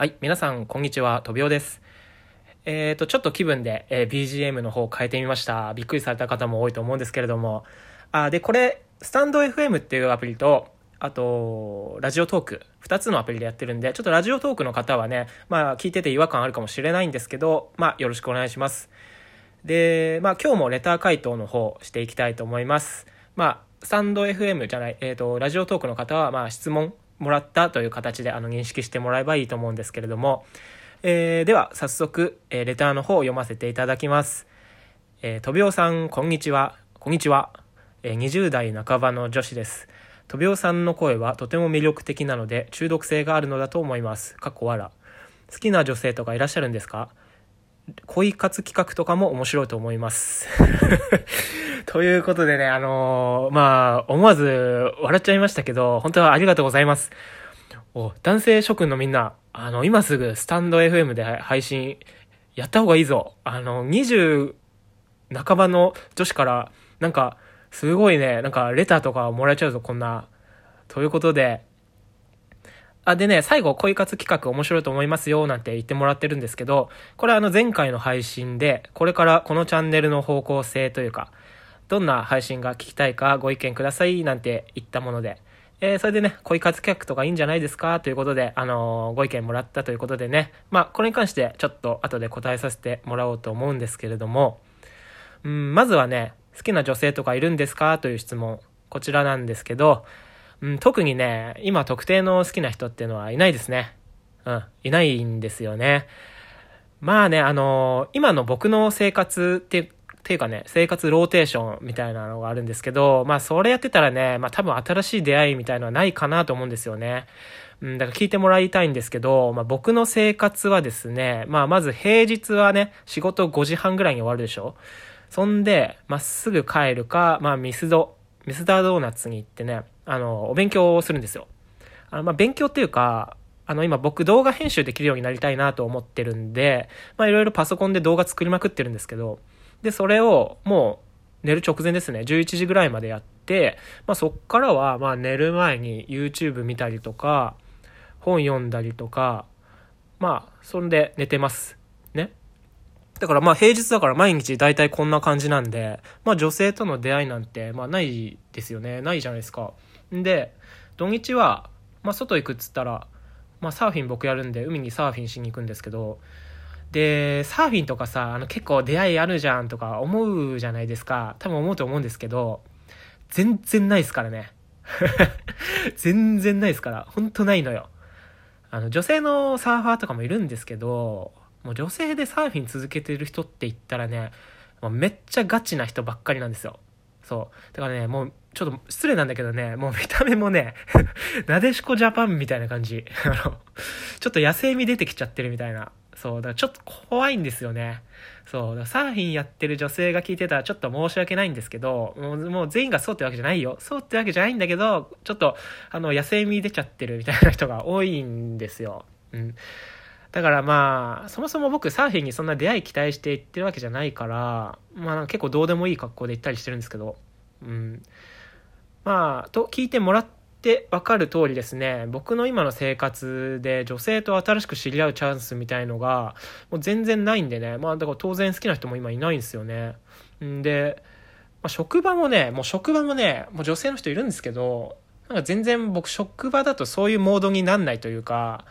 はい、皆さん、こんにちは、とびおです。えーと、ちょっと気分で、えー BGM の方を変えてみました。びっくりされた方も多いと思うんですけれども。あ、で、これ、スタンド FM っていうアプリと、あと、ラジオトーク、二つのアプリでやってるんで、ちょっとラジオトークの方はね、まあ、聞いてて違和感あるかもしれないんですけど、まあ、よろしくお願いします。で、まあ、今日もレター回答の方していきたいと思います。まあ、スタンド FM じゃない、えっ、と、ラジオトークの方は、まあ、質問もらったという形で、あの、認識してもらえばいいと思うんですけれども、えーでは、早速、えーレターの方を読ませていただきます。えー、とびおさん、こんにちは。こんにちは。えー20代半ばの女子です。とびおさんの声はとても魅力的なので、中毒性があるのだと思います。かっこわら。好きな女性とかいらっしゃるんですか？恋活企画とかも面白いと思います。ということでね、あのーまあ、思わず笑っちゃいましたけど、本当はありがとうございます。お、男性諸君のみんな、あの、今すぐスタンド FM で配信やった方がいいぞ。あの、20半ばの女子から、なんか、すごいね、なんかレターとかもらえちゃうぞ、こんな。ということで、あ、でね、最後、恋活企画面白いと思いますよ、なんて言ってもらってるんですけど、これはあの前回の配信で、これからこのチャンネルの方向性というか、どんな配信が聞きたいかご意見ください、なんて言ったもので、えーそれでね、恋活企画とかいいんじゃないですかということで、あのーご意見もらったということでね、まあ、これに関してちょっと後で答えさせてもらおうと思うんですけれども、うん、まずはね、好きな女性とかいるんですかという質問。こちらなんですけど、うん、特にね、今特定の好きな人っていうのはいないですね。うん、いないんですよね。まあね、あの今の僕の生活って、っていうかね、生活ローテーションみたいなのがあるんですけど、まあそれやってたらね、まあ多分新しい出会いみたいのはないかなと思うんですよね。うん、だから聞いてもらいたいんですけど、まあ僕の生活はですね、まあまず平日はね、仕事5時半ぐらいに終わるでしょそんで、まっすぐ帰るか、まあミスド、ミスタードーナツに行ってね、あの、お勉強をするんですよ。あ、まあ勉強っていうか、あの、今僕動画編集できるようになりたいなと思ってるんで、まあいろいろパソコンで動画作りまくってるんですけど、で、それをもう寝る直前ですね、11時ぐらいまでやって、まあそっからは、まあ寝る前に YouTube 見たりとか、本読んだりとか、まあ、そんで寝てます。だからまあ平日だから毎日大体こんな感じなんで、まあ女性との出会いなんてまあないですよね。ないじゃないですか。んで、土日は、まあ外行くっつったら、まあサーフィン僕やるんで海にサーフィンしに行くんですけど、で、サーフィンとかさ、あの結構出会いあるじゃんとか思うじゃないですか。多分思うと思うんですけど、全然ないですからね。全然ないですから。ほんとないのよ。あの、女性のサーファーとかもいるんですけど、もう女性でサーフィン続けてる人って言ったらね、もうめっちゃガチな人ばっかりなんですよ。そう。だからね、もう、ちょっと失礼なんだけどね、もう見た目もね、なでしこジャパンみたいな感じ。あの、ちょっと野生味出てきちゃってるみたいな。そう。だからちょっと怖いんですよね。そう。だからサーフィンやってる女性が聞いてたらちょっと申し訳ないんですけど、もうもう全員がそうってわけじゃないよ。そうってわけじゃないんだけど、ちょっと、あの、野生味出ちゃってるみたいな人が多いんですよ。うん。だからまあ、そもそも僕サーフィンにそんな出会い期待して行ってるわけじゃないから、まあ結構どうでもいい格好で行ったりしてるんですけど、うん。まあ、と聞いてもらってわかる通りですね、僕の今の生活で女性と新しく知り合うチャンスみたいのが、もう全然ないんでね、まあだから当然好きな人も今いないんですよね。で、まあ、職場もね、もう職場もね、もう女性の人いるんですけど、なんか全然僕職場だとそういうモードになんないというか、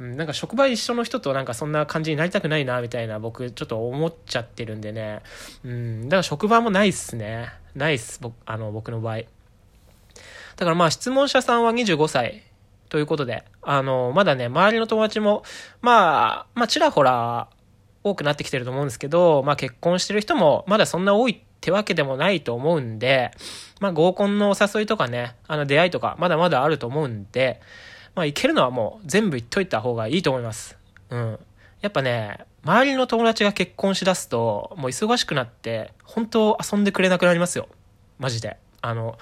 うん、なんか職場一緒の人となんかそんな感じになりたくないなみたいな僕ちょっと思っちゃってるんでね。うん、だから職場もないっすね。ないっす、僕、あの、僕の場合。だからまあ質問者さんは25歳ということで、あの、まだね、周りの友達も、まあ、まあちらほら多くなってきてると思うんですけど、まあ結婚してる人もまだそんな多いってわけでもないと思うんで、まあ合コンのお誘いとかね、あの出会いとかまだまだあると思うんで、まあ行けるのはもう全部言っといた方がいいと思います。うん。やっぱね、周りの友達が結婚しだすと、もう忙しくなって、本当遊んでくれなくなりますよ。マジで。あの、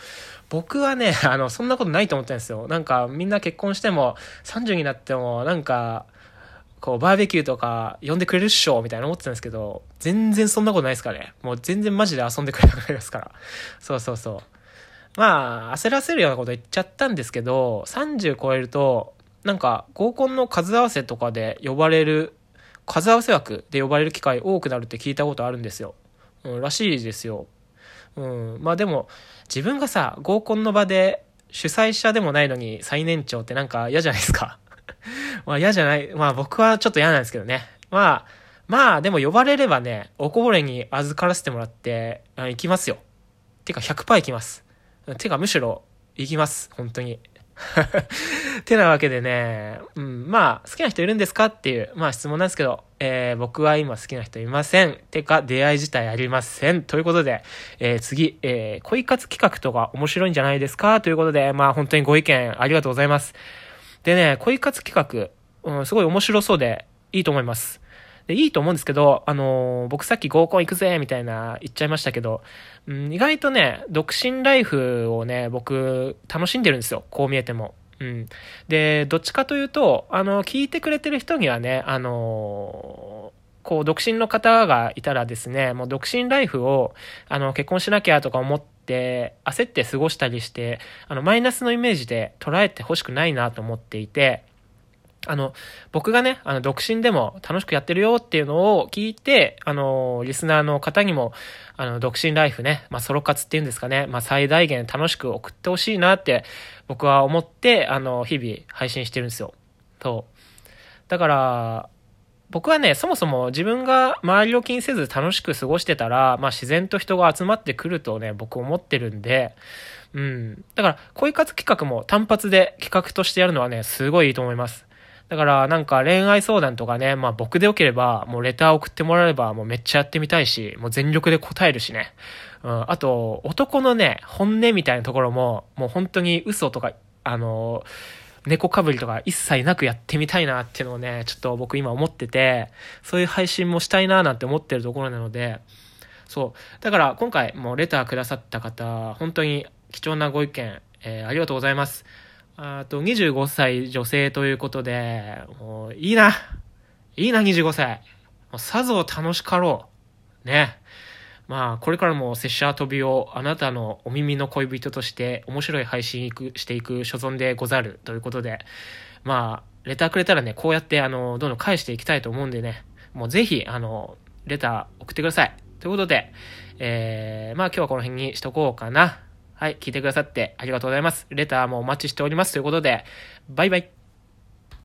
僕はね、あの、そんなことないと思ってるんですよ。なんか、みんな結婚しても、30になっても、なんか、こう、バーベキューとか呼んでくれるっしょみたいな思ってたんですけど、全然そんなことないですかね。もう全然マジで遊んでくれなくなりますから。そうそうそう。まあ、焦らせるようなこと言っちゃったんですけど、30超えると、なんか合コンの数合わせとかで呼ばれる、数合わせ枠で呼ばれる機会多くなるって聞いたことあるんですよ。うん、らしいですよ。うん、まあでも、自分がさ、合コンの場で主催者でもないのに最年長ってなんか嫌じゃないですか。まあ嫌じゃない。まあ僕はちょっと嫌なんですけどね。まあ、まあでも呼ばれればね、おこぼれに預からせてもらって、行きますよ。てか100%行きます。てかむしろ行きます。本当に。てなわけでね、うん、まあ、好きな人いるんですかっていう、まあ質問なんですけど、えー、僕は今好きな人いません。てか、出会い自体ありません。ということで、えー、次、えー、恋活企画とか面白いんじゃないですか？ということで、まあ本当にご意見ありがとうございます。でね、恋活企画、うん、すごい面白そうでいいと思います。で、いいと思うんですけど、あのー、僕さっき合コン行くぜみたいな言っちゃいましたけど、うん、意外とね、独身ライフをね、僕、楽しんでるんですよ。こう見えても。うん。で、どっちかというと、あの、聞いてくれてる人にはね、あのこう、独身の方がいたらですね、もう独身ライフを、あの、結婚しなきゃとか思って、焦って過ごしたりして、あの、マイナスのイメージで捉えてほしくないなと思っていて、あの、僕がね、あの、独身でも楽しくやってるよっていうのを聞いて、あの、リスナーの方にも、あの、独身ライフね、まあ、ソロ活っていうんですかね、まあ、最大限楽しく送ってほしいなって、僕は思って、あの、日々配信してるんですよ。そう。だから、僕はね、そもそも自分が周りを気にせず楽しく過ごしてたら、まあ自然と人が集まってくるとね、僕思ってるんで、うん。だから、恋活企画も単発で企画としてやるのはね、すごいいいと思います。だからなんか恋愛相談とかね、まあ僕でよければもうレター送ってもらえればもうめっちゃやってみたいし、もう全力で答えるしね。うん、あと男のね、本音みたいなところももう本当に嘘とか、あの猫かぶりとか一切なくやってみたいなっていうのをね、ちょっと僕今思ってて、そういう配信もしたいななんて思ってるところなので、そう。だから今回もうレターくださった方、本当に貴重なご意見、えー、ありがとうございます。あと、25歳女性ということで、もう、いいな。いいな、25歳。もうさぞ楽しかろう。ね。まあ、これからも拙者飛びをあなたのお耳の恋人として面白い配信していく所存でござるということで、まあ、レターくれたらね、こうやってあの、どんどん返していきたいと思うんでね、もうぜひ、あの、レター送ってください。ということで、えー、まあ今日はこの辺にしとこうかな。はい、聞いてくださってありがとうございます。レターもお待ちしておりますということで、バイバイ。